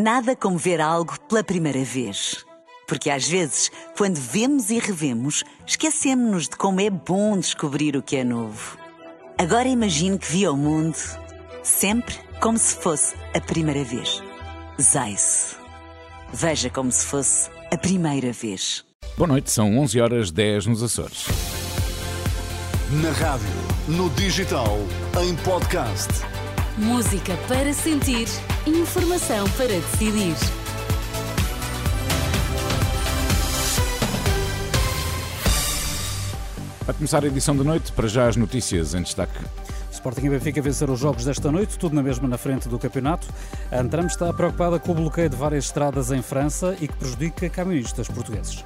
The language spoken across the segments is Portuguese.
Nada como ver algo pela primeira vez. Porque às vezes, quando vemos e revemos, esquecemos-nos de como é bom descobrir o que é novo. Agora imagine que viu o mundo sempre como se fosse a primeira vez. Zais. Veja como se fosse a primeira vez. Boa noite, são 11 horas 10 nos Açores. Na rádio, no digital, em podcast. Música para sentir, informação para decidir. A começar a edição da noite, para já as notícias em destaque. Sporting e Benfica venceram os jogos desta noite, tudo na mesma na frente do campeonato. A Antram está preocupada com o bloqueio de várias estradas em França e que prejudica camionistas portugueses.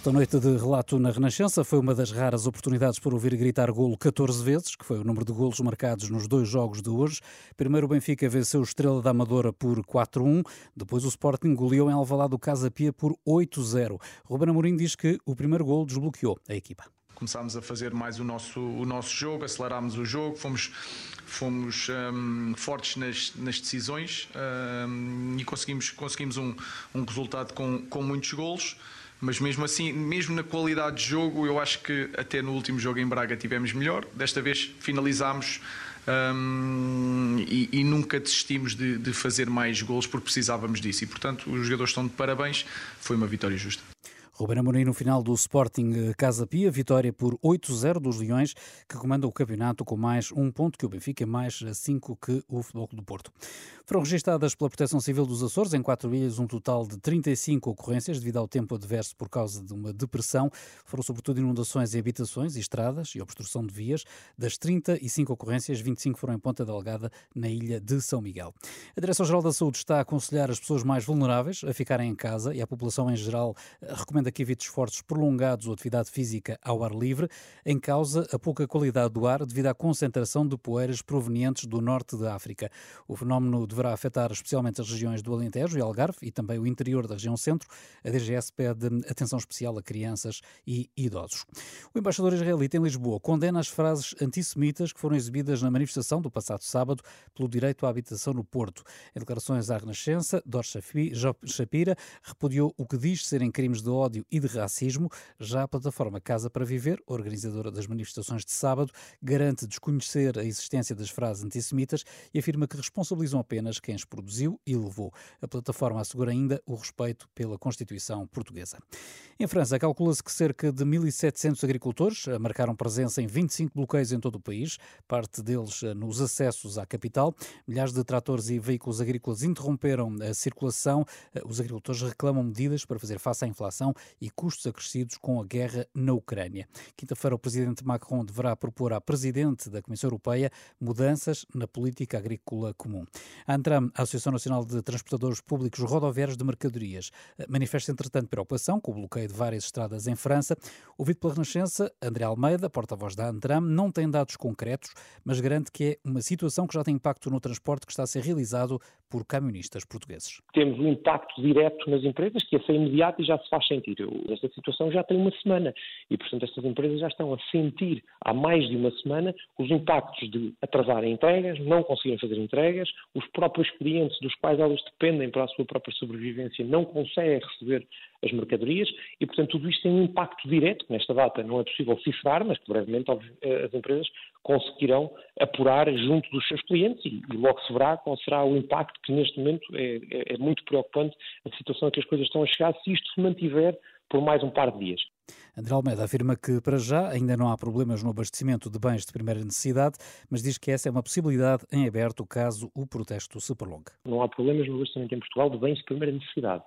Esta noite de relato na Renascença foi uma das raras oportunidades para ouvir gritar golo 14 vezes, que foi o número de golos marcados nos dois jogos de hoje. Primeiro o Benfica venceu o Estrela da Amadora por 4-1, depois o Sporting goleou em Alvalade o Casa Pia por 8-0. Ruben Amorim diz que o primeiro golo desbloqueou a equipa começámos a fazer mais o nosso, o nosso jogo, acelerámos o jogo, fomos, fomos um, fortes nas, nas decisões um, e conseguimos, conseguimos um, um resultado com, com muitos golos mas mesmo assim, mesmo na qualidade de jogo, eu acho que até no último jogo em Braga tivemos melhor. Desta vez finalizámos um, e, e, nunca desistimos de, de fazer mais gols porque precisávamos disso. E portanto, os jogadores estão de parabéns. Foi uma vitória justa. Ruben Amorim no final do Sporting Casa Pia, vitória por 8-0 dos Leões, que comanda o campeonato com mais um ponto que o Benfica, mais cinco que o Futebol do Porto. Foram registadas pela Proteção Civil dos Açores em quatro ilhas um total de 35 ocorrências devido ao tempo adverso por causa de uma depressão. Foram sobretudo inundações em habitações estradas e obstrução de vias. Das 35 ocorrências, 25 foram em Ponta Delgada, na ilha de São Miguel. A Direção-Geral da Saúde está a aconselhar as pessoas mais vulneráveis a ficarem em casa e a população em geral eh, que evite esforços prolongados ou atividade física ao ar livre, em causa a pouca qualidade do ar devido à concentração de poeiras provenientes do norte da África. O fenómeno deverá afetar especialmente as regiões do Alentejo e Algarve e também o interior da região centro. A DGS pede atenção especial a crianças e idosos. O embaixador israelita em Lisboa condena as frases antissemitas que foram exibidas na manifestação do passado sábado pelo direito à habitação no Porto. Em declarações à Renascença, Dor Shapira repudiou o que diz serem crimes de ódio e de racismo. Já a plataforma Casa para Viver, organizadora das manifestações de sábado, garante desconhecer a existência das frases antissemitas e afirma que responsabilizam apenas quem as produziu e levou. A plataforma assegura ainda o respeito pela Constituição portuguesa. Em França, calcula-se que cerca de 1.700 agricultores marcaram presença em 25 bloqueios em todo o país, parte deles eh, nos acessos à capital. Milhares de tratores e veículos agrícolas interromperam a circulação. Eh, os agricultores reclamam medidas para fazer face à inflação e custos acrescidos com a guerra na Ucrânia. Quinta-feira, o presidente Macron deverá propor à presidente da Comissão Europeia mudanças na política agrícola comum. A Antram, a Associação Nacional de Transportadores Públicos Rodoviários de Mercadorias, manifesta, entretanto, preocupação com o bloqueio de várias estradas em França. Ouvido pela Renascença, André Almeida, porta-voz da Antram, não tem dados concretos, mas garante que é uma situação que já tem impacto no transporte que está a ser realizado por camionistas portugueses. Temos um impacto direto nas empresas que é ser imediato e já se faz sentir. Esta situação já tem uma semana e, portanto, estas empresas já estão a sentir há mais de uma semana os impactos de atrasarem entregas, não conseguirem fazer entregas, os próprios clientes dos quais elas dependem para a sua própria sobrevivência não conseguem receber as mercadorias e, portanto, tudo isto tem um impacto direto. Nesta data não é possível cifrar, mas que brevemente eh, as empresas conseguirão apurar junto dos seus clientes e, e logo se verá qual será o impacto que neste momento é, é, é muito preocupante a situação a que as coisas estão a chegar se isto se mantiver por mais um par de dias. André Almeida afirma que, para já, ainda não há problemas no abastecimento de bens de primeira necessidade, mas diz que essa é uma possibilidade em aberto caso o protesto se prolongue. Não há problemas no abastecimento em Portugal de bens de primeira necessidade.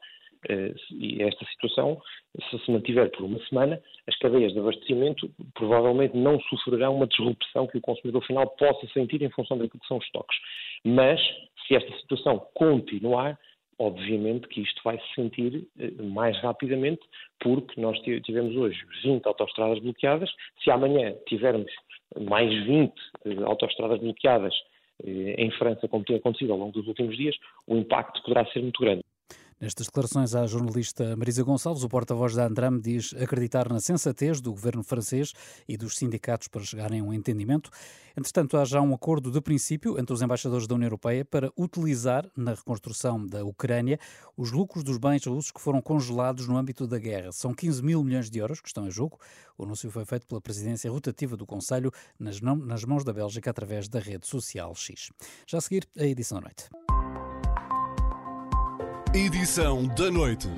Eh, e esta situação, se se mantiver por uma semana, as cadeias de abastecimento provavelmente não sofrerão uma disrupção que o consumidor final possa sentir em função daquilo que são os estoques. Mas, se esta situação continuar, obviamente que isto vai se sentir eh, mais rapidamente, porque nós tivemos hoje 20 autoestradas bloqueadas. Se amanhã tivermos mais 20 eh, autoestradas bloqueadas em França, como tem acontecido ao longo dos últimos dias, o impacto poderá ser muito grande. Nestas declarações à jornalista Marisa Gonçalves, o porta-voz da Andram diz acreditar na sensatez do governo francês e dos sindicatos para chegarem a um entendimento. Entretanto, há já um acordo de princípio entre os embaixadores da União Europeia para utilizar na reconstrução da Ucrânia os lucros dos bens russos que foram congelados no âmbito da guerra. São 15 mil milhões de euros que estão em jogo. O anúncio foi feito pela presidência rotativa do Conselho nas mãos da Bélgica através da rede social X. Já a seguir, a edição da noite. Edição da noite.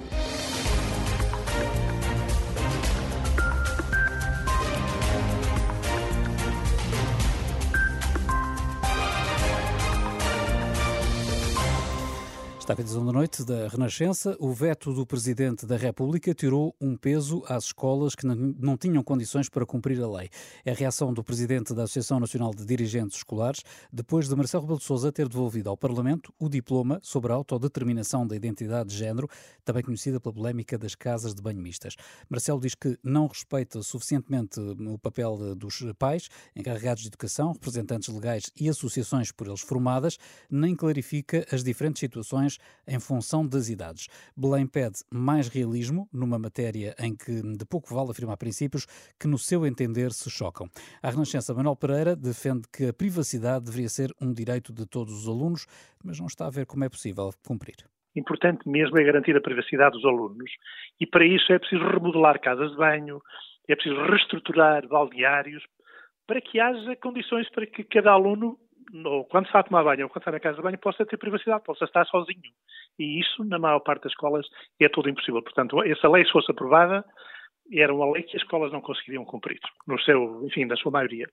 Está a edição da noite da Renascença. O veto do Presidente da República tirou um peso às escolas que não tinham condições para cumprir a lei. É a reação do Presidente da Associação Nacional de Dirigentes Escolares, depois de Marcelo Rebelo de Sousa ter devolvido ao Parlamento o diploma sobre a autodeterminação da identidade de género, também conhecida pela polémica das casas de banho mistas. Marcelo diz que não respeita suficientemente o papel dos pais, encarregados de educação, representantes legais e associações por eles formadas, nem clarifica as diferentes situações em função das idades. Belém pede mais realismo numa matéria em que de pouco vale afirmar princípios que, no seu entender, se chocam. A Renascença Manuel Pereira defende que a privacidade deveria ser um direito de todos os alunos, mas não está a ver como é possível cumprir importante mesmo é garantir a privacidade dos alunos. E para isso é preciso remodelar casas de banho, é preciso reestruturar balneários, para que haja condições para que cada aluno ou quando está a tomar banho ou quando está na casa de banho, possa ter privacidade, possa estar sozinho. E isso, na maior parte das escolas, é tudo impossível. Portanto, essa lei, se fosse aprovada, era uma lei que as escolas não conseguiriam cumprir, no seu, enfim, na sua maioria.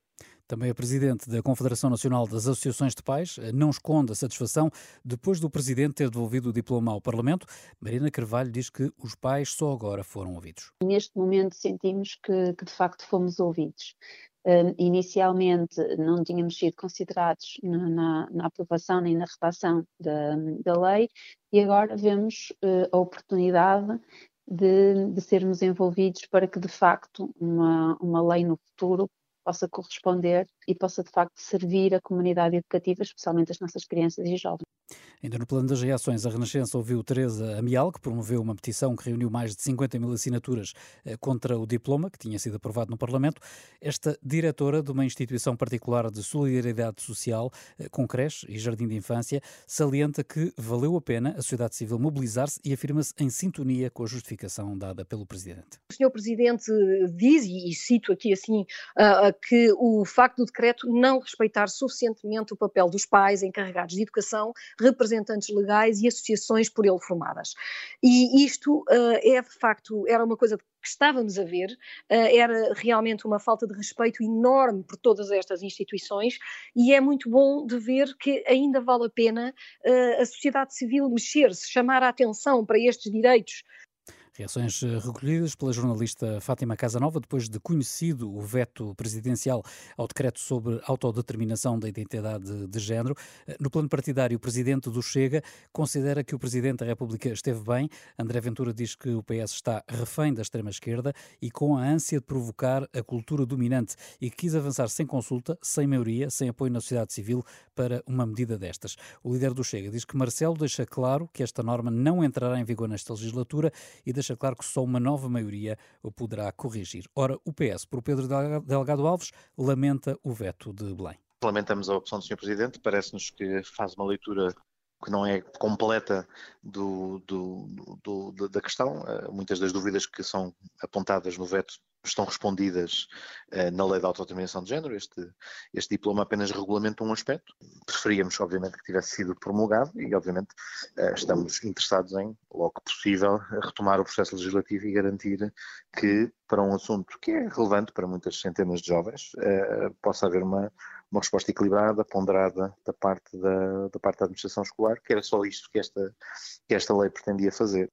Também a Presidente da Confederação Nacional das Associações de Pais não esconde a satisfação depois do Presidente ter devolvido o diploma ao Parlamento. Marina Carvalho diz que os pais só agora foram ouvidos. Neste momento sentimos que, que de facto fomos ouvidos. Uh, inicialmente não tínhamos sido considerados na, na, na aprovação nem na redação da, da, lei e agora vemos uh, a oportunidade de, de, sermos envolvidos para que de facto uma, uma lei no futuro possa corresponder e possa de facto servir a comunidade educativa, especialmente as nossas crianças e jovens. Ainda no plano das reações, a Renascença ouviu Teresa Amial, que promoveu uma petição que reuniu mais de 50 mil assinaturas eh, contra o diploma, que tinha sido aprovado no Parlamento. Esta diretora de uma instituição particular de solidariedade social, eh, com creche e jardim de infância, salienta que valeu a pena a sociedade civil mobilizar-se e afirma-se em sintonia com a justificação dada pelo Presidente. O Sr. Presidente diz, e cito aqui assim, que o facto do decreto não respeitar suficientemente o papel dos pais encarregados de educação representantes legais e associações por ele formadas. E isto uh, é de facto, era uma coisa que estávamos a ver, uh, era realmente uma falta de respeito enorme por todas estas instituições e é muito bom de ver que ainda vale a pena uh, a sociedade civil mexer-se, chamar a atenção para estes direitos Reações eh, recolhidas pela jornalista Fátima Casanova depois de conhecido o veto presidencial ao decreto sobre autodeterminação da identidade de género. Eh, no plano partidário, o presidente do Chega considera que o presidente da República esteve bem. André Ventura diz que o PS está refém da extrema-esquerda e com a ânsia de provocar a cultura dominante e quis avançar sem consulta, sem maioria, sem apoio na sociedade civil para uma medida destas. O líder do Chega diz que Marcelo deixa claro que esta norma não entrará em vigor nesta legislatura e deixa claro que só uma nova maioria o poderá corrigir. Ora, o PS, por Pedro Delgado Alves, lamenta o veto de Belém. Lamentamos a opção do Sr. Presidente, parece-nos que faz uma leitura que não é completa do, do, do, da questão. Eh, muitas das dúvidas que são apontadas no veto estão respondidas uh, na lei da autodeterminação de género. Este, este diploma apenas regulamenta um aspecto. Preferíamos, obviamente, que tivesse sido promulgado e, obviamente, uh, estamos interessados em, logo que possível, retomar o processo legislativo e garantir que, para um assunto que é relevante para muitas centenas de jovens, possa haver uma, uma resposta equilibrada, ponderada da parte da, da parte da administração escolar, que era só isto que esta, que esta lei pretendia fazer.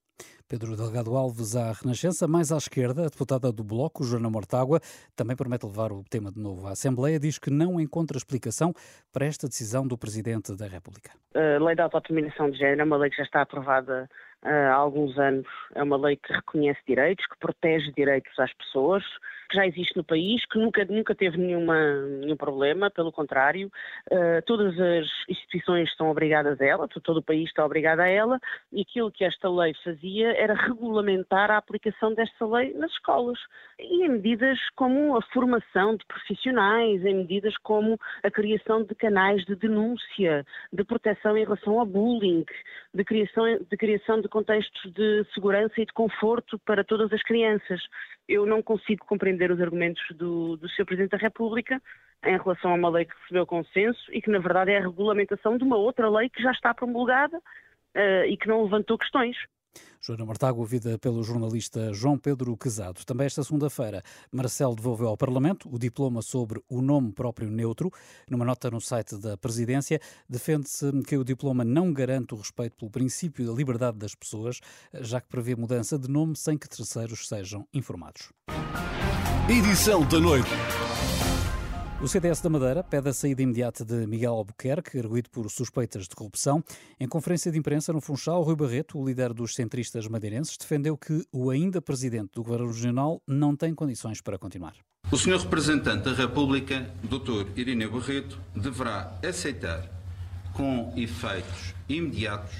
Pedro Delgado Alves à Renascença, mais à esquerda, a deputada do Bloco, Joana Mortágua, também promete levar o tema de novo à Assembleia, diz que não encontra explicação para esta decisão do Presidente da República. A lei da autodeterminação de género é uma lei que já está aprovada há alguns anos. É uma lei que reconhece direitos, que protege direitos às pessoas, que já existe no país, que nunca, nunca teve nenhuma, nenhum problema, pelo contrário, uh, todas as instituições estão obrigadas a ela, todo o país está obrigado a ela, e aquilo que esta lei fazia era regulamentar a aplicação desta lei nas escolas. E em medidas como a formação de profissionais, em medidas como a criação de canais de denúncia, de proteção em relação ao bullying, de criação, de criação de contextos de segurança e de conforto para todas as crianças. Eu não consigo compreender os argumentos do, do Sr. Presidente da República em relação a uma lei que recebeu consenso e que, na verdade, é a regulamentação de uma outra lei que já está promulgada uh, e que não levantou questões. Joana Mortágua, ouvida pelo jornalista João Pedro Quezado. Também esta segunda-feira, Marcelo devolveu ao Parlamento o diploma sobre o nome próprio neutro. Numa nota no site da Presidência, defende-se que o diploma não garante o respeito pelo princípio da liberdade das pessoas, já que prevê mudança de nome sem que terceiros sejam informados. Edição da noite. O CDS da Madeira pede a saída imediata de Miguel Albuquerque, erguido por suspeitas de corrupção. Em conferência de imprensa no Funchal, Rui Barreto, o líder dos centristas madeirenses, defendeu que o ainda presidente do Governo Regional não tem condições para continuar. O senhor representante da República, Dr. Irineu Barreto, deverá aceitar com efeitos imediatos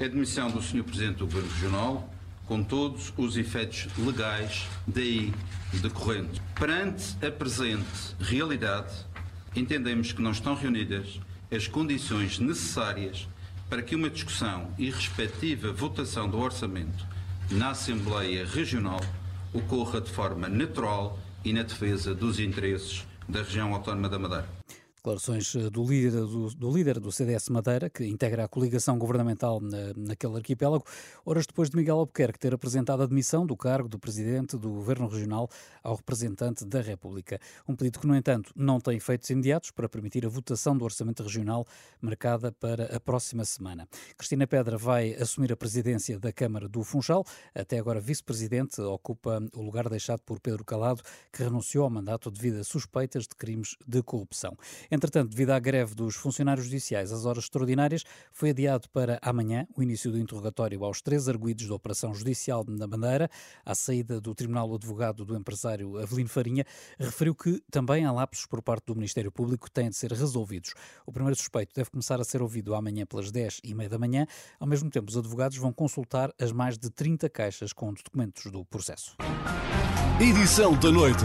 a admissão do senhor presidente do Governo Regional com todos os efeitos legais daí decorrentes. Perante a presente realidade, entendemos que não estão reunidas as condições necessárias para que uma discussão e respectiva votação do orçamento na Assembleia Regional ocorra de forma natural e na defesa dos interesses da região autónoma da Madeira. Declarações eh, do líder do, do, líder do CDS Madeira, que integra a coligação governamental na, naquele arquipélago, horas depois de Miguel Albuquerque ter apresentado a admissão do cargo do presidente do Governo Regional ao representante da República. Um pedido que, no entanto, não tem efeitos imediatos para permitir a votação do Orçamento Regional marcada para a próxima semana. Cristina Pedra vai assumir a presidência da Câmara do Funchal. Até agora, vice-presidente, ocupa o lugar deixado por Pedro Calado, que renunciou ao mandato devido a suspeitas de crimes de corrupção. Entretanto, devido à greve dos funcionários judiciais, as horas extraordinárias foi adiado para amanhã o início do interrogatório aos três arguídos da Operação Judicial na Bandeira. À saída do Tribunal, o advogado do empresário Avelino Farinha referiu que também há lapsos por parte do Ministério Público que têm de ser resolvidos. O primeiro suspeito deve começar a ser ouvido amanhã pelas 10 e meia da manhã. Ao mesmo tempo, os advogados vão consultar as mais de 30 caixas com documentos do processo. Edição da noite.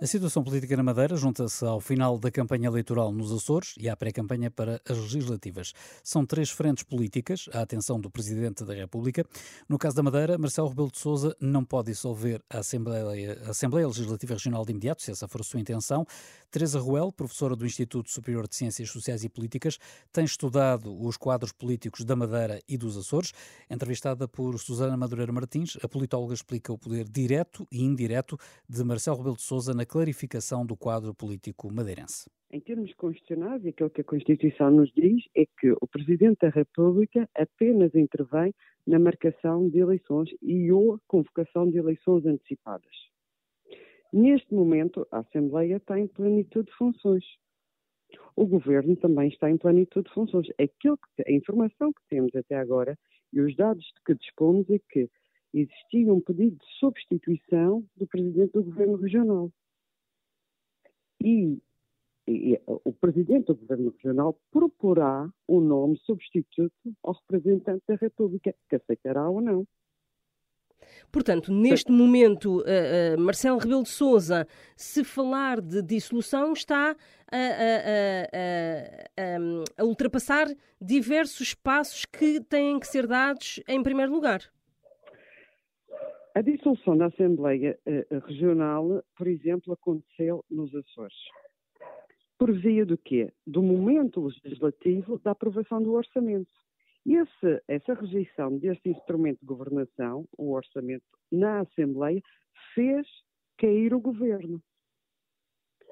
A situação política na Madeira junta-se ao final da campanha eleitoral nos Açores e à pré-campanha para as legislativas. São três frentes políticas à atenção do Presidente da República. No caso da Madeira, Marcelo Rebelo de Sousa não pode dissolver a Assembleia, a Assembleia Legislativa Regional de imediato, se essa for a sua intenção. Teresa Ruel, professora do Instituto Superior de Ciências Sociais e Políticas, tem estudado os quadros políticos da Madeira e dos Açores. Entrevistada por Susana Madureira Martins, a politóloga explica o poder direto e indireto de Marcelo Rebelo de Sousa na clarificação do quadro político madeirense. Em termos constitucionais, aquilo que a Constituição nos diz é que o Presidente da República apenas intervém na marcação de eleições e ou convocação de eleições antecipadas. Neste momento, a Assembleia está em plenitude de funções. O Governo também está em plenitude de funções. Aquilo que, a informação que temos até agora e os dados de que dispomos é que existia um pedido de substituição do Presidente do Governo Regional e, e o Presidente do Governo Regional proporá um nome substituto ao representante da República, que aceitará ou não. Portanto, neste momento, uh, uh, Marcelo Rebelo de Sousa, se falar de dissolução, está a, a, a, a, ultrapassar diversos passos que têm que ser dados em primeiro lugar. A dissolução da Assembleia uh, Regional, por exemplo, aconteceu nos Açores. Por via do quê? Do momento legislativo da aprovação do orçamento. Esse, essa rejeição deste instrumento de governação, o orçamento, na Assembleia, fez cair o governo.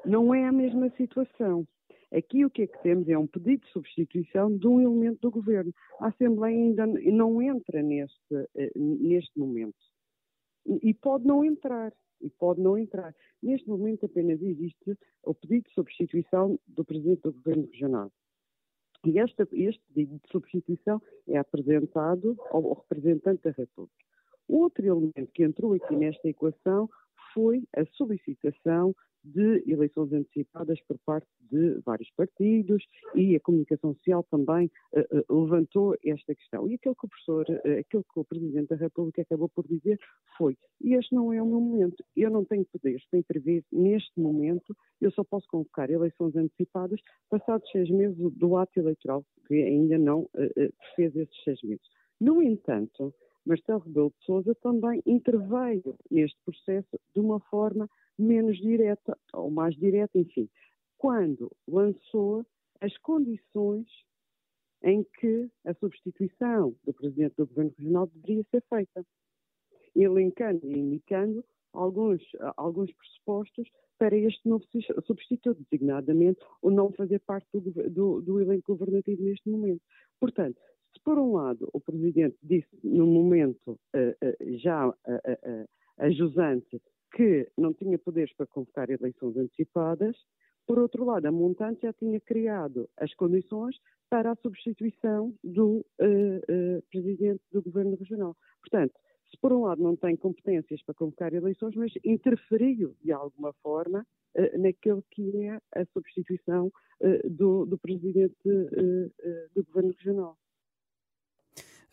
Não é a mesma situação. Aqui o que é que temos é um pedido de substituição de um elemento do governo. A Assembleia ainda não entra neste, eh, neste momento. e pode não entrar. E pode não entrar. Neste momento apenas existe o pedido de substituição do Presidente do Governo Regional. E este, este pedido de substituição é apresentado ao representante da República. Outro elemento que entrou aqui nesta equação foi a solicitação de eleições antecipadas por parte de vários partidos e a comunicação social também uh, uh, levantou esta questão. E aquilo que o professor, uh, aquilo que o Presidente da República acabou por dizer foi: este não é o meu momento, eu não tenho poderes para intervir neste momento, eu só posso convocar eleições antecipadas passados seis meses do ato eleitoral, que ainda não fez esses seis meses. No entanto, Marcelo Rebelo de Sousa também interveio neste processo de uma forma menos direta, ou mais direta, enfim, quando lançou as condições em que a substituição do Presidente do Governo Regional deveria ser feita, elencando e indicando alguns, alguns pressupostos para este novo substituto, designadamente o não fazer parte do, do, do elenco governativo neste momento. Portanto, se por um lado o Presidente disse no momento uh, uh, já uh, a jusante que não tinha poderes para convocar eleições antecipadas, por outro lado, a montante já tinha criado as condições para a substituição do Presidente do Governo Regional. Portanto, se por um lado não tem competências para convocar eleições, mas interferiu de alguma forma naquele que é a substituição do, do, presidente do governo regional.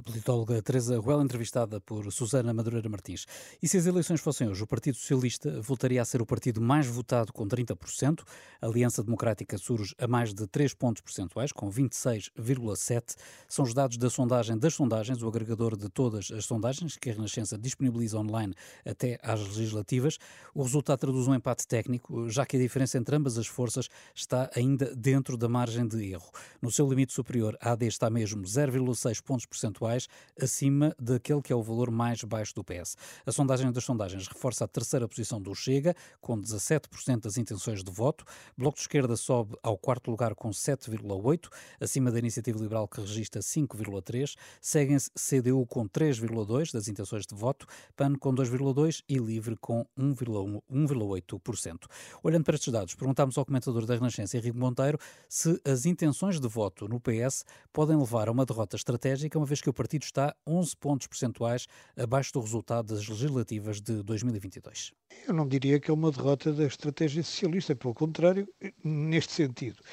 Politóloga Teresa Ruel, entrevistada por Susana Madureira Martins. E se as eleições fossem hoje, o Partido Socialista voltaria a ser o partido mais votado com 30%, a Aliança Democrática surge a mais de 3 pontos percentuais, com 26,7%. São os dados da sondagem das sondagens, o agregador de todas as sondagens que a Renascença disponibiliza online até às legislativas. O resultado traduz um empate técnico, já que a diferença entre ambas as forças está ainda dentro da margem de erro. No seu limite superior, a AD está mesmo 0,6 pontos percentuais percentuais acima daquele que é o valor mais baixo do PS. A sondagem das sondagens reforça a terceira posição do Chega, com 17% das intenções de voto. Bloco de Esquerda sobe ao quarto lugar com 7,8%, acima da Iniciativa Liberal que registra 5,3%. Seguem-se CDU com 3,2% das intenções de voto, PAN com 2,2% e Livre com 1,8%. Olhando para estes dados, perguntámos ao comentador da Renascença, Henrique Monteiro, se as intenções de voto no PS podem levar a uma derrota estratégica, uma vez que o partido está 11 pontos percentuais abaixo do resultado das legislativas de 2022. Eu não diria que é uma derrota da estratégia socialista, pelo contrário, neste sentido.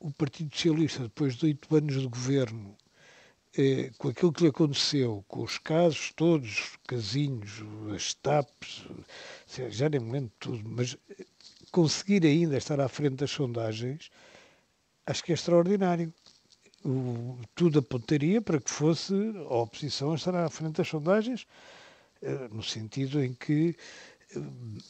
O Partido Socialista, depois de oito anos de governo, eh, com aquilo que lhe aconteceu, com os casos todos, os casinhos, as TAPs, já nem me lembro de tudo, mas conseguir ainda estar à frente das sondagens, acho que é extraordinário o, tudo apontaria para que fosse a oposição a estar à frente das sondagens, eh, no sentido em que eh,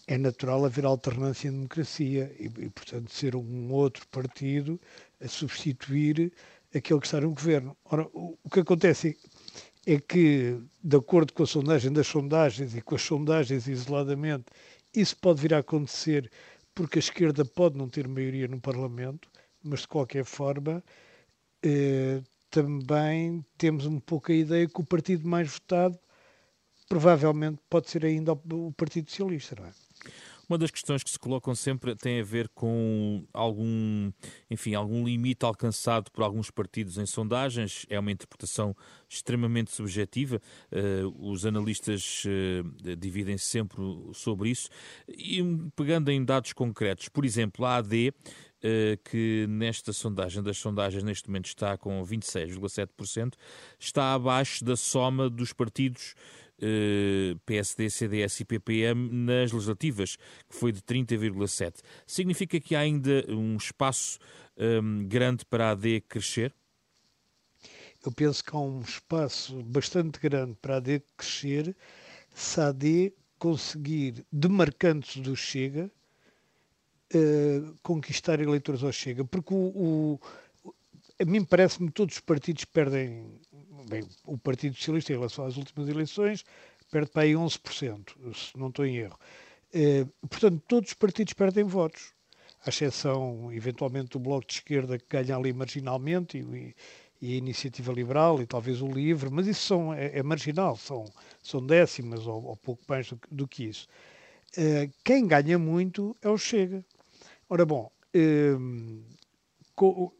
é natural haver alternância em democracia e, e, portanto, ser um outro partido a substituir aquele que está no governo. Ora, o, o que acontece é que, de acordo com a sondagem das sondagens e com as sondagens isoladamente, isso pode vir a acontecer porque a esquerda pode não ter maioria no Parlamento, mas de qualquer forma eh, também temos um pouco a ideia que o partido mais votado provavelmente pode ser ainda o Partido Socialista, não é? Uma das questões que se colocam sempre tem a ver com algum, enfim, algum limite alcançado por alguns partidos em sondagens. É uma interpretação extremamente subjetiva. Uh, os analistas uh, dividem -se sempre sobre isso. E pegando em dados concretos, por exemplo, a AD que nesta sondagem das sondagens neste momento está com 26,7%, está abaixo da soma dos partidos eh, PSD, CDS e PPM nas legislativas, que foi de 30,7%. Significa que há ainda um espaço um, grande para a AD crescer? Eu penso que há um espaço bastante grande para a AD crescer se a AD conseguir, demarcando-se do Chega, uh, conquistar eleitores ao Chega, porque o, o a mim parece-me que todos os partidos perdem, bem, o Partido Socialista em relação às últimas eleições perde para aí 11%, se não estou em erro. Uh, portanto, todos os partidos perdem votos, à exceção, eventualmente, do Bloco de Esquerda, que ganha ali marginalmente, e, e a Iniciativa Liberal e talvez o Livre, mas isso são, é, é marginal, são, são décimas ou, ou pouco mais do, do que isso. Uh, quem ganha muito é o Chega. Ora bom, uh,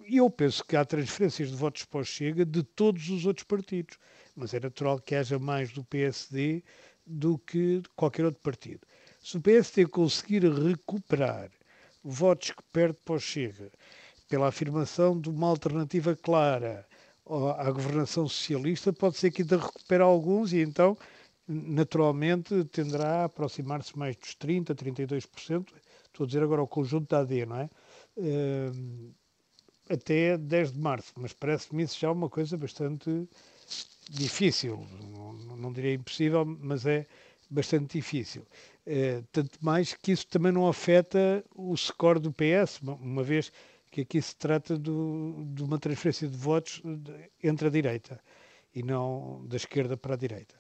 eu penso que há transferências de votos para o Chega de todos os outros partidos, mas é natural que haja mais do PSD do que de qualquer outro partido. Se o PSD conseguir recuperar votos que perde para o Chega pela afirmação de uma alternativa clara à governação socialista, pode ser que ainda recupere alguns e então, naturalmente, tenderá a aproximar-se mais dos 30%, 32%. Estou a dizer agora o conjunto da AD, não é? Uh, até 10 de março, mas parece-me isso já uma coisa bastante difícil. Não, não diria impossível, mas é bastante difícil. Uh, tanto mais que isso também não afeta o score do PS, uma vez que aqui se trata do, de uma transferência de votos entre a direita e não da esquerda para a direita.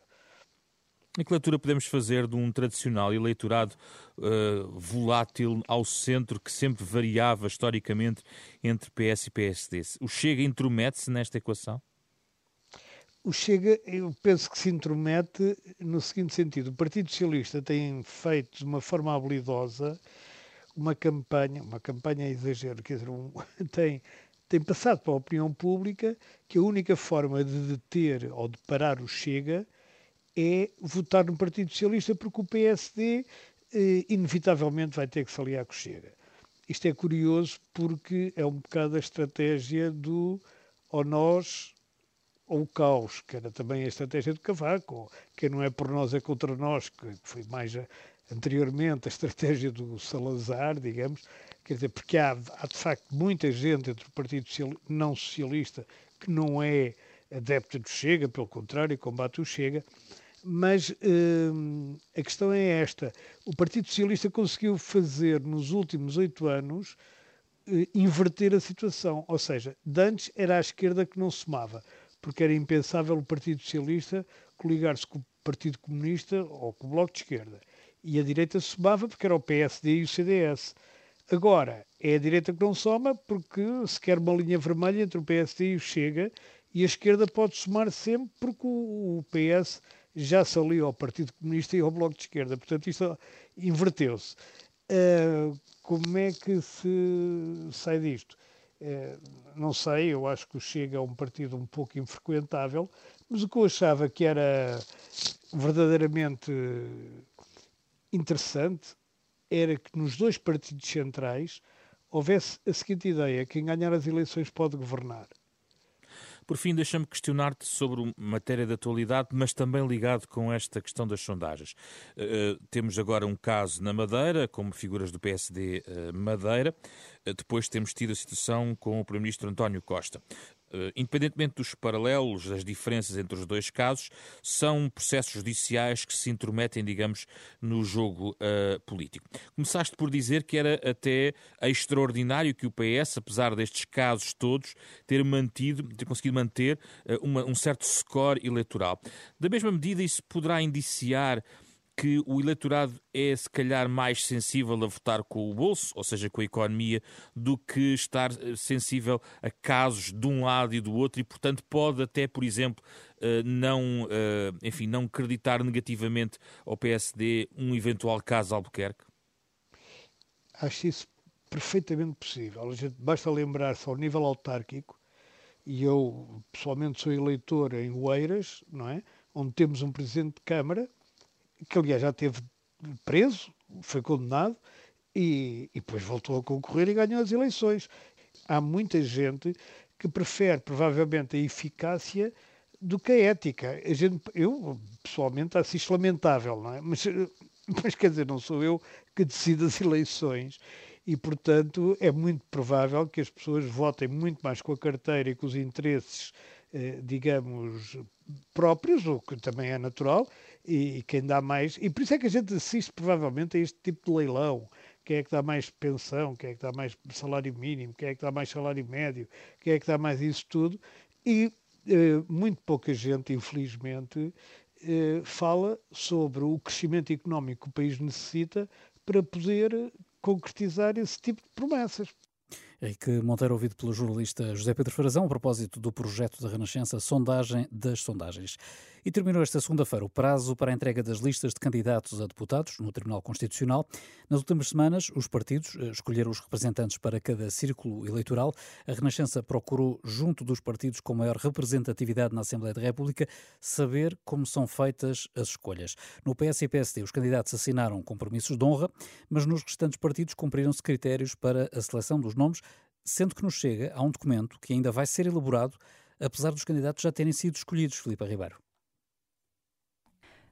E que leitura podemos fazer de um tradicional eleitorado uh, volátil ao centro que sempre variava historicamente entre PS e PSD? O Chega intromete-se nesta equação? O Chega, eu penso que se intromete no seguinte sentido: o Partido Socialista tem feito de uma forma habilidosa uma campanha, uma campanha exagero, quer dizer, um, tem, tem passado para a opinião pública que a única forma de deter ou de parar o Chega é votar no Partido Socialista porque o PSD eh, inevitavelmente vai ter que se aliar com o Chega. Isto é curioso porque é um bocado a estratégia do ou nós ou o caos, que era também a estratégia de Cavaco, ou quem não é por nós é contra nós, que foi mais a, anteriormente a estratégia do Salazar, digamos, quer dizer, porque há, há de facto muita gente entre o Partido não Socialista que não é adepta do Chega, pelo contrário, combate o Chega, mas hum, a questão é esta: o Partido Socialista conseguiu fazer nos últimos oito anos eh, inverter a situação, ou seja, antes era a esquerda que não somava, porque era impensável o Partido Socialista coligar-se com o Partido Comunista ou com o Bloco de Esquerda. E a direita somava porque era o PSD e o CDS. Agora, é a direita que não soma porque se quer uma linha vermelha entre o PSD e o Chega e a esquerda pode somar sempre porque o PS já se aliou ao Partido Comunista e ao Bloco de Esquerda. Portanto, isto inverteu-se. Uh, como é que se sai disto? Uh, não sei, eu acho que o Chega é um partido um pouco infrequentável, mas o que eu achava que era verdadeiramente interessante era que nos dois partidos centrais houvesse a seguinte ideia: quem ganhar as eleições pode governar. Por fim, deixa-me questionar-te sobre matéria de atualidade, mas também ligado com esta questão das sondagens. Uh, temos agora um caso na Madeira, como figuras do PSD uh, eh, Madeira. Uh, depois temos tido a situação com o Primeiro-Ministro António Costa. Uh, independentemente dos paralelos, das diferenças entre os dois casos, são processos judiciais que se intrometem, digamos, no jogo uh, político. Começaste por dizer que era até extraordinário que o PS, apesar destes casos todos, ter mantido, ter conseguido manter uh, uma, um certo score eleitoral. Da mesma medida, isso poderá indiciar que o eleitorado é se calhar mais sensível a votar com o bolso, ou seja, com a economia, do que estar eh, sensível a casos de um lado e do outro e, portanto, pode até, por exemplo, eh, não, eh, enfim, não acreditar negativamente ao PSD um eventual caso Albuquerque? Acho isso perfeitamente possível. Basta lembrar-se ao nível autárquico, e eu pessoalmente sou eleitor em Oeiras, não é? Onde temos um presidente de Câmara que aliás já teve preso, foi condenado e, e depois voltou a concorrer e ganhou as eleições. Há muita gente que prefere provavelmente a eficácia do que a ética. A gente, eu, pessoalmente, acho isto lamentável, não é? Mas, mas quer dizer, não sou eu que decido as eleições e, portanto, é muito provável que as pessoas votem muito mais com a carteira e com os interesses, eh, digamos, próprios, o que também é natural, e, quem dá mais. E por isso é que a gente assiste provavelmente a este tipo de leilão. Quem é que dá mais pensão, quem é que dá mais salário mínimo, quem é que dá mais salário médio, quem é que dá mais isso tudo. E eh, muito pouca gente, infelizmente, eh, fala sobre o crescimento económico que o país necessita para poder concretizar esse tipo de promessas. Henrique Monteiro, ouvido pelo jornalista José Pedro Frazão, a propósito do projeto da Renascença Sondagem das Sondagens. E terminou esta segunda-feira o prazo para a entrega das listas de candidatos a deputados no Tribunal Constitucional. Nas últimas semanas, os partidos eh, escolheram os representantes para cada círculo eleitoral. A Renascença procurou, junto dos partidos com maior representatividade na Assembleia da República, saber como são feitas as escolhas. No PS e PSD, os candidatos assinaram compromissos de honra, mas nos restantes partidos cumpriram-se critérios para a seleção dos nomes, sendo que nos chega a um documento que ainda vai ser elaborado, apesar dos candidatos já terem sido escolhidos, Filipe Ribeiro.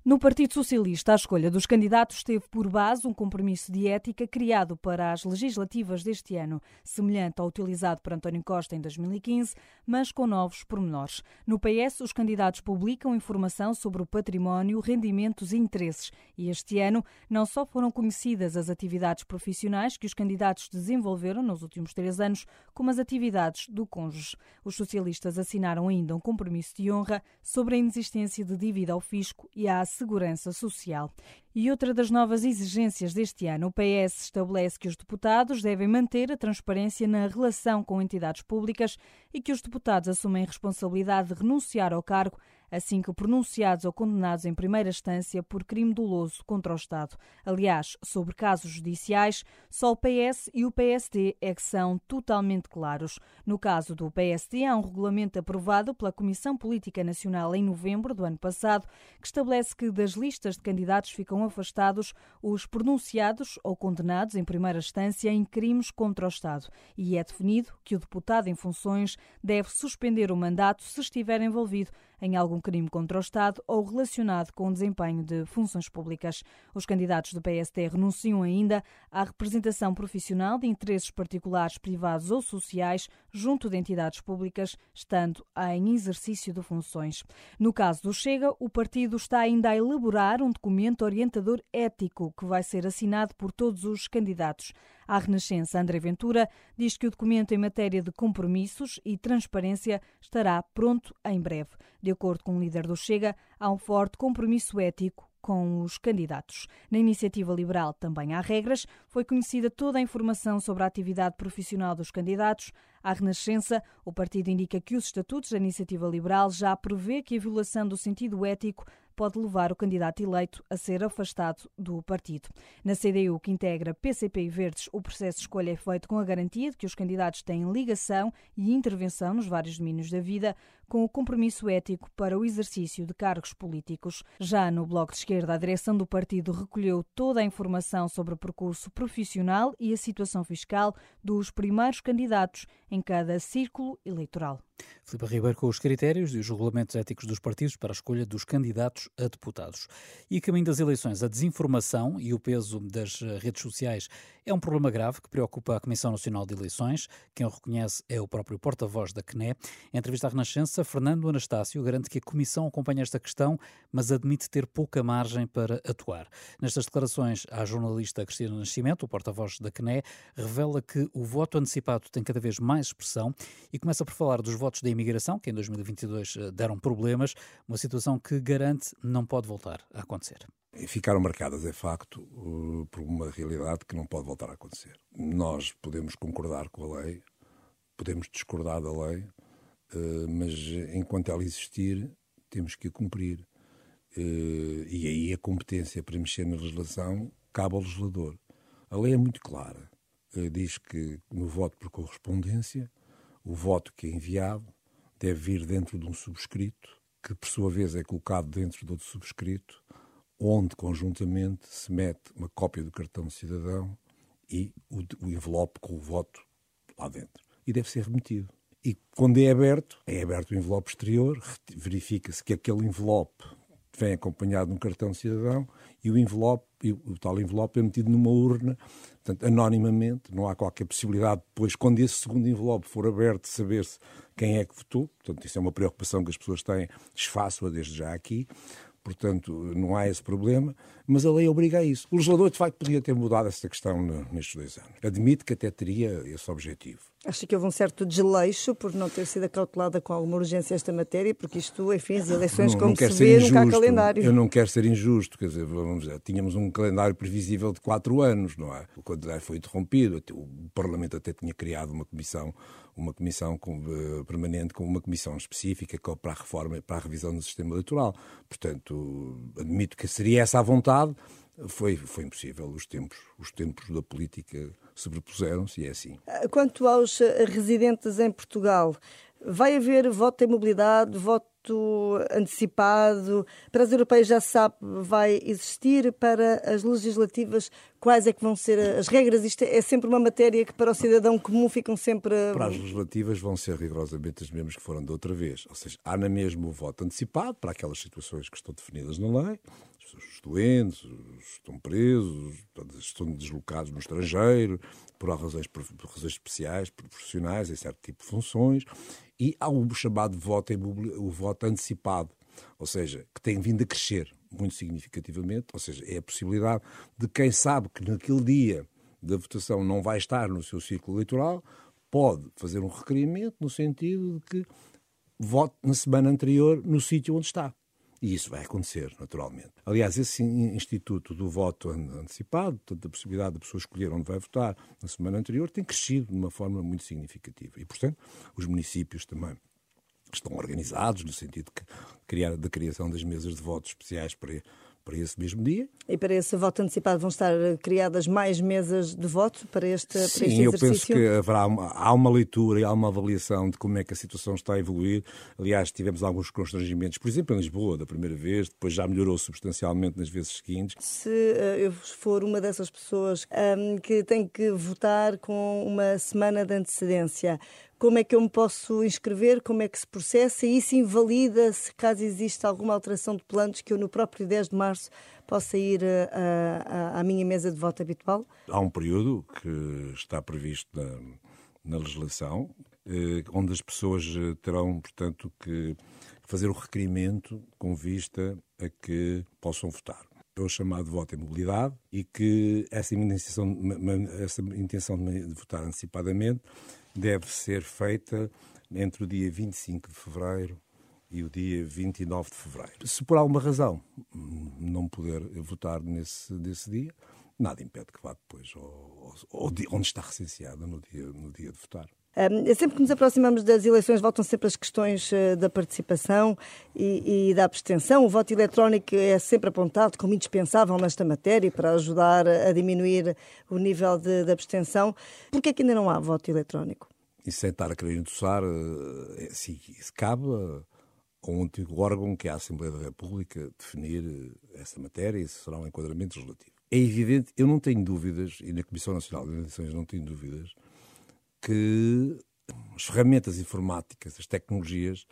No Partido Socialista, a escolha dos candidatos teve por base um compromisso de ética criado para as legislativas deste ano, semelhante ao utilizado por António Costa em 2015, mas com novos pormenores. No PS, os candidatos publicam informação sobre o património, rendimentos e interesses. E este ano não só foram conhecidas as atividades profissionais que os candidatos desenvolveram nos últimos três anos, como as atividades do cônjuge. Os socialistas assinaram ainda um compromisso de honra sobre a inexistência de dívida ao fisco e à Segurança Social. E outra das novas exigências deste ano, o PS estabelece que os deputados devem manter a transparência na relação com entidades públicas e que os deputados assumem responsabilidade de renunciar ao cargo assim que pronunciados ou condenados em primeira instância por crime doloso contra o Estado. Aliás, sobre casos judiciais, só o PS e o PSD é que são totalmente claros. No caso do PSD, há um regulamento aprovado pela Comissão Política Nacional em novembro do ano passado que estabelece que das listas de candidatos ficam afastados os pronunciados ou condenados em primeira instância em crimes contra o Estado. E é definido que o deputado em funções deve suspender o mandato se estiver envolvido em algum crime contra o Estado ou relacionado com o desempenho de funções públicas. Os candidatos do PSD renunciam ainda à representação profissional de interesses particulares, privados ou sociais junto de entidades públicas, estando em exercício de funções. No caso do Chega, o partido está ainda a elaborar um documento orientador ético que vai ser assinado por todos os candidatos. À Renascença, André Ventura diz que o documento em matéria de compromissos e transparência estará pronto em breve. De acordo com o líder do Chega, há um forte compromisso ético com os candidatos. Na iniciativa liberal também há regras. Foi conhecida toda a informação sobre a atividade profissional dos candidatos. À Renascença, o partido indica que os estatutos da iniciativa liberal já prevê que a violação do sentido ético pode levar o candidato eleito a ser afastado do partido. Na CDU, que integra PCP e Verdes, o processo de escolha é feito com a garantia de que os candidatos têm ligação e intervenção nos vários domínios da vida, com o compromisso ético para o exercício de cargos políticos. Já no Bloco de Esquerda, a direção do partido recolheu toda a informação sobre o percurso profissional e a situação fiscal dos primeiros candidatos em cada círculo eleitoral. Filipe Ribeiro com os critérios e os regulamentos éticos dos partidos para a escolha dos candidatos a deputados. E a caminho das eleições, a desinformação e o peso das eh, redes sociais é um problema grave que preocupa a Comissão Nacional de Eleições. Quem o reconhece é o próprio porta-voz da CNE. Em entrevista à Renascença, Fernando Anastácio garante que a Comissão acompanha esta questão, mas admite ter pouca margem para atuar. Nestas declarações, a jornalista Cristina Nascimento, o porta-voz da CNE, revela que o voto antecipado tem cada vez mais expressão e começa por falar dos votos da imigração, que em 2022 eh, deram problemas, uma situação que garante não pode voltar a acontecer. Ficaram marcadas, é facto, por uma realidade que não pode voltar a acontecer. Nós podemos concordar com a lei, podemos discordar da lei, eh, mas enquanto ela existir, temos que a cumprir. Eh, e aí a competência para mexer na legislação cabe ao legislador. A lei é muito clara. Diz que no voto por correspondência, o voto que é enviado deve vir dentro de um subscrito, que por sua vez é colocado dentro de outro subscrito, onde conjuntamente se mete uma cópia do cartão de cidadão e o, o envelope com o voto lá dentro. E deve ser remetido. E quando é aberto, é aberto o envelope exterior, verifica-se que aquele envelope vem acompanhado de um cartão de cidadão e o envelope, o tal envelope é metido numa urna, portanto, anonimamente, não há qualquer possibilidade depois, quando esse segundo envelope for aberto, de saber-se quem é que votou, portanto, isso é uma preocupação que as pessoas têm, desfaço-a desde já aqui, portanto, não há esse problema, mas a lei obriga a isso. O legislador, de facto, podia ter mudado essa questão nestes dois anos. Admite que até teria esse objetivo Acha que houve um certo desleixo por não ter sido acautelada com alguma urgência esta matéria, porque isto, enfim, as eleições, não, como não se vê, injusto. nunca há calendário. Eu não quero ser injusto, quer dizer, vamos dizer, tínhamos um calendário previsível de quatro anos, não é? O calendário foi interrompido, o Parlamento até tinha criado uma comissão, uma comissão com, uh, permanente com uma comissão específica para a reforma, para a revisão do sistema eleitoral. Portanto, admito que seria essa a vontade, foi, foi impossível. Os tempos, os tempos da política sobrepuseram-se e é assim. Quanto aos eh, residentes em Portugal, vai haver voto em mobilidade, voto antecipado? Para as europeias já se sabe, vai existir? Para as legislativas, quais é que vão ser as regras? Isto é sempre uma matéria que para o cidadão comum ficam sempre... Para as legislativas vão ser rigorosamente as mesmas que foram da outra vez. Ou seja, há na mesma o voto antecipado para aquelas situações que estão definidas na lei, os doentes, os estão presos, estão deslocados no estrangeiro, por razões, por razões especiais, por profissionais, em certo tipo de funções, e há o chamado voto, o voto antecipado, ou seja, que tem vindo a crescer muito significativamente, ou seja, é a possibilidade de quem sabe que naquele dia da votação não vai estar no seu círculo eleitoral, pode fazer um requerimento no sentido de que vote na semana anterior no sítio onde está. E isso vai acontecer, naturalmente. Aliás, esse instituto do voto antecipado, portanto, a possibilidade da pessoa escolher onde vai votar na semana anterior, tem crescido de uma forma muito significativa. E, portanto, os municípios também estão organizados no sentido de da criação das mesas de votos especiais para, para esse mesmo dia. E para esse voto antecipado vão estar criadas mais mesas de voto para este, Sim, para este eu penso que haverá uma, há uma leitura e há uma avaliação de como é que a situação está a evoluir. Aliás, tivemos alguns constrangimentos, por exemplo, em Lisboa, da primeira vez, depois já melhorou substancialmente nas vezes seguintes. Se uh, eu for uma dessas pessoas um, que tem que votar com uma semana de antecedência, como é que eu me posso inscrever, como é que se processa e isso invalida se caso exista alguma alteração de planos que eu no próprio 10 de março possa ir eh, à minha mesa de voto habitual? Há um período que está previsto na, na legislação, eh, onde as pessoas eh, terão, portanto, que fazer o requerimento com vista a que possam votar é o chamado voto em mobilidade e que essa intenção, essa intenção de votar antecipadamente deve ser feita entre o dia 25 de fevereiro e o dia 29 de fevereiro. Se por alguma razão não puder votar nesse, nesse dia, nada impede que vá depois ao, ao, ao, onde está recenseada no dia, no dia de votar. Sempre que nos aproximamos das eleições, voltam sempre as questões uh, da participação e, e, da abstenção. O voto eletrónico é sempre apontado como indispensável nesta matéria para ajudar a diminuir o nível de, de abstenção. Por que é que ainda não há voto eletrónico? E sem estar a querer endossar, uh, é, assim, cabe a um antigo órgão que é a Assembleia da República definir eh, essa matéria e esse será um enquadramento legislativo. É evidente, eu não tenho dúvidas, e na Comissão Nacional de Eleições não tenho dúvidas, que as ferramentas informáticas, as tecnologias,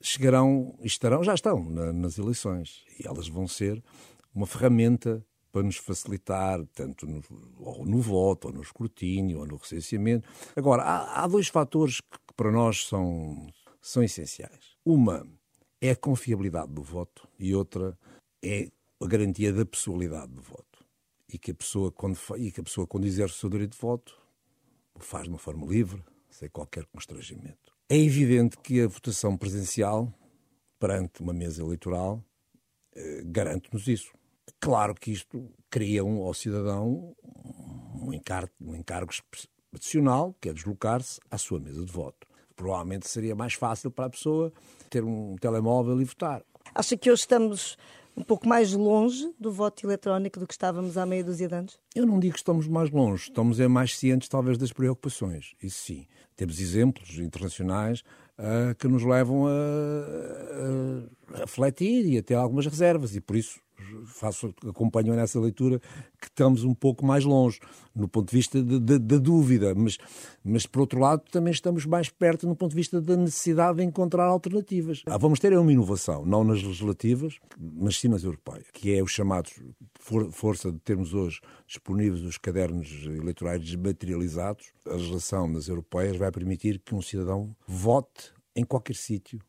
chegarão e estarão, já estão na, nas eleições. E elas vão ser uma ferramenta para nos facilitar, tanto no, ou no voto, ou no escrutínio, ou no recenseamento. Agora, há, há dois fatores que, que para nós são, são essenciais. Uma é a confiabilidade do voto e outra é a garantia da pessoalidade do voto. E que a pessoa, quando, e que a pessoa, quando exerce o seu direito de voto, faz de uma forma livre, sem qualquer constrangimento. É evidente que a votação presencial, perante uma mesa eleitoral, eh, garante-nos isso. Claro que isto cria um, ao cidadão um encargo, um encargo adicional, que é deslocar-se à sua mesa de voto. Provavelmente seria mais fácil para a pessoa ter um telemóvel e votar. Acha que hoje estamos um pouco mais longe do voto eletrónico do que estávamos há meia dúzia de anos? Eu não digo que estamos mais longe, estamos é mais cientes talvez das preocupações, isso sim. Temos exemplos internacionais uh, que nos levam a, a, a refletir e a ter algumas reservas e por isso faço, acompanho nessa leitura que estamos um pouco mais longe, no ponto de vista da dúvida, mas, mas por outro lado também estamos mais perto no ponto de vista da necessidade de encontrar alternativas. Ah, vamos ter uma inovação, não nas legislativas, mas sim nas europeias, que é o chamado for, força de termos hoje disponíveis os cadernos eleitorais desmaterializados. A legislação nas europeias vai permitir que um cidadão vote em qualquer sítio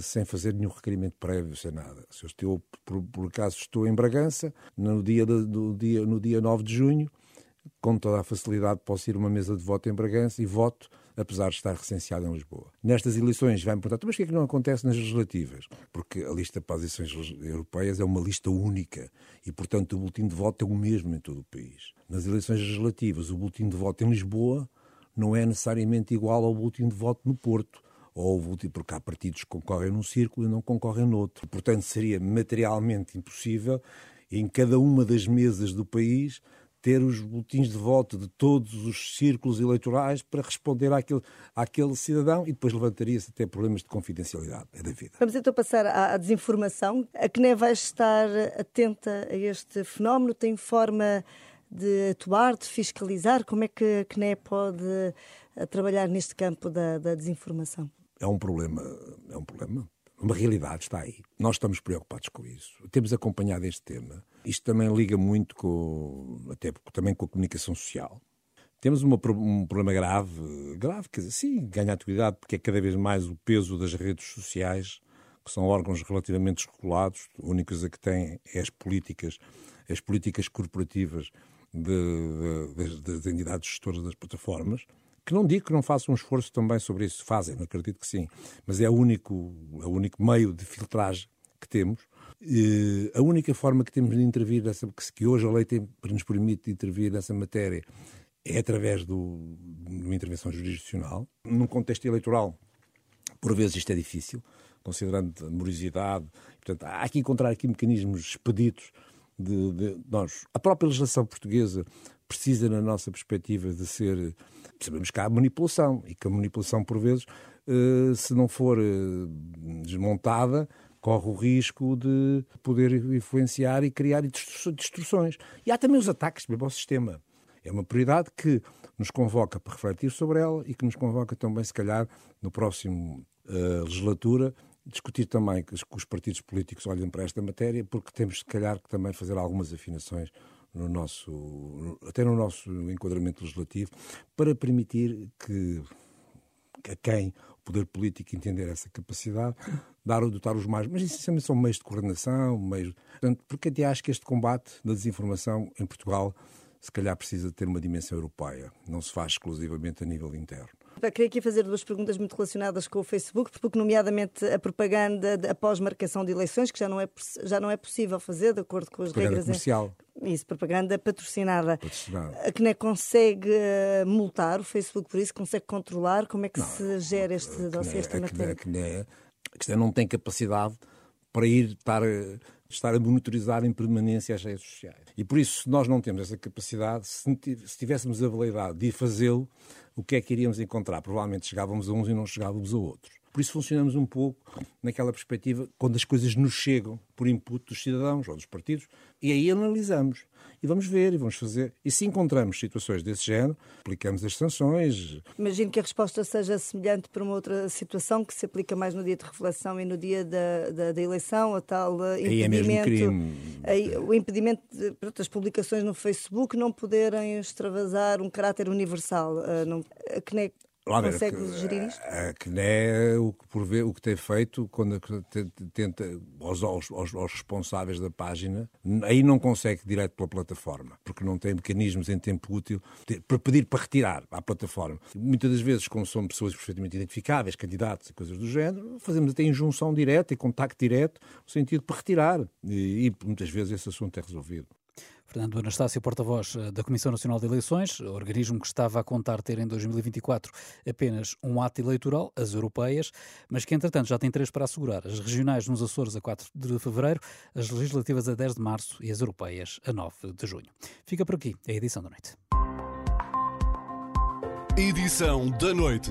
sem fazer nenhum requerimento prévio, sem nada. Se eu estou, por, por acaso estou em Bragança, no dia, do dia, no dia 9 de junho, com toda a facilidade posso ir a uma mesa de voto em Bragança e voto apesar de estar recenseado em Lisboa. Nestas eleições vai-me perguntar, mas porquê é que não acontece nas legislativas? Porque a lista para as eleições europeias é uma lista única e, portanto, o boletim de voto é o mesmo em todo o país. Nas eleições legislativas, o boletim de voto em Lisboa não é necessariamente igual ao boletim de voto no Porto ou porque há partidos que concorrem num círculo e não concorrem noutro. Portanto, seria materialmente impossível em cada uma das mesas do país ter os boletins de voto de todos os círculos eleitorais para responder àquele, àquele cidadão e depois levantaria-se até problemas de confidencialidade. É da vida. Vamos então passar à, à desinformação. A CNE vai estar atenta a este fenómeno? Tem forma de atuar, de fiscalizar? Como é que a CNE pode eh, trabalhar neste campo da, da desinformação? É um problema, é um problema uma realidade está aí. Nós estamos preocupados com isso. Temos acompanhado este tema. Isto também liga muito com, até também com a comunicação social. Temos uma, um problema grave, grave, quer dizer, sim, ganha atualidade, porque é cada vez mais o peso das redes sociais, que são órgãos relativamente regulados, a única coisa que têm é as políticas, as políticas corporativas de, de, das entidades gestoras das plataformas, que não digo que não façam um esforço também sobre isso, fazem, acredito que sim, mas é o único, é o único meio de filtragem que temos. E a única forma que temos de intervir, nessa, que hoje a lei tem, nos permite intervir nessa matéria, é através do, de uma intervenção jurisdicional. Num contexto eleitoral, por vezes isto é difícil, considerando a morosidade. Portanto, há que encontrar aqui mecanismos expeditos de, de, nós. A própria legislação portuguesa precisa, na nossa perspectiva, de ser. Sabemos que há manipulação e que a manipulação, por vezes, eh, se não for eh, desmontada, corre o risco de poder influenciar e criar distorções. E há também os ataques mesmo ao sistema. É uma prioridade que nos convoca para refletir sobre ela e que nos convoca também, se calhar, no próximo uh, legislatura, discutir também que os partidos políticos olhem para esta matéria, porque temos, se calhar, que também fazer algumas afinações no nosso, até no nosso enquadramento legislativo, para permitir que a quem o poder político entender essa capacidade, dar ou dotar os mais. Mas essencialmente são meios de coordenação, meios. Portanto, porque até acho que este combate da desinformação em Portugal se calhar precisa ter uma dimensão europeia, não se faz exclusivamente a nível interno. Queria aqui fazer duas perguntas muito relacionadas com o Facebook, porque nomeadamente a propaganda após marcação de eleições, que já não é, já não é possível fazer, de acordo com as propaganda regras. Comercial. Isso, propaganda patrocinada. patrocinada. A CNE consegue uh, multar o Facebook por isso? Consegue controlar? Como é que não, se gera este dossiê, esta matéria? A CNE, a CNE não tem capacidade para ir estar, estar a monitorizar em permanência as redes sociais. E por isso, se nós não temos essa capacidade, se, se tivéssemos a habilidade de fazê-lo, o que é que iríamos encontrar? Provavelmente chegávamos a uns e não chegávamos a outros. Por isso funcionamos um pouco naquela perspectiva quando as coisas nos chegam por input dos cidadãos ou dos partidos e aí analisamos e vamos ver e vamos fazer. E se encontramos situações desse género, aplicamos as sanções. Imagino que a resposta seja semelhante para uma outra situação que se aplica mais no dia de revelação e no dia da, da, da eleição, a tal impedimento. Aí é mesmo crime. Aí, o impedimento de das publicações no Facebook não poderem extravasar um caráter universal. Uh, não, que nem Lá Consegue ver, gerir isto? A CNE, o que, por ver, o que tem feito, quando tenta, aos, aos, aos, responsáveis da página, aí não consegue direto pela plataforma, porque não tem mecanismos em tempo útil para pedir para retirar à plataforma. Muitas das vezes, como são pessoas perfeitamente identificáveis, candidatos e coisas do género, fazemos até injunção direta e contacto direto, no sentido para retirar. E, e muitas vezes esse assunto é resolvido. Fernando Anastácio, porta-voz eh, da Comissão Nacional de Eleições, organismo que estava a contar ter em 2024 apenas um ato eleitoral, as europeias, mas que entretanto já tem três para assegurar: as regionais nos Açores a 4 de fevereiro, as legislativas a 10 de março e as europeias a 9 de junho. Fica por aqui a edição da noite. Edição da noite.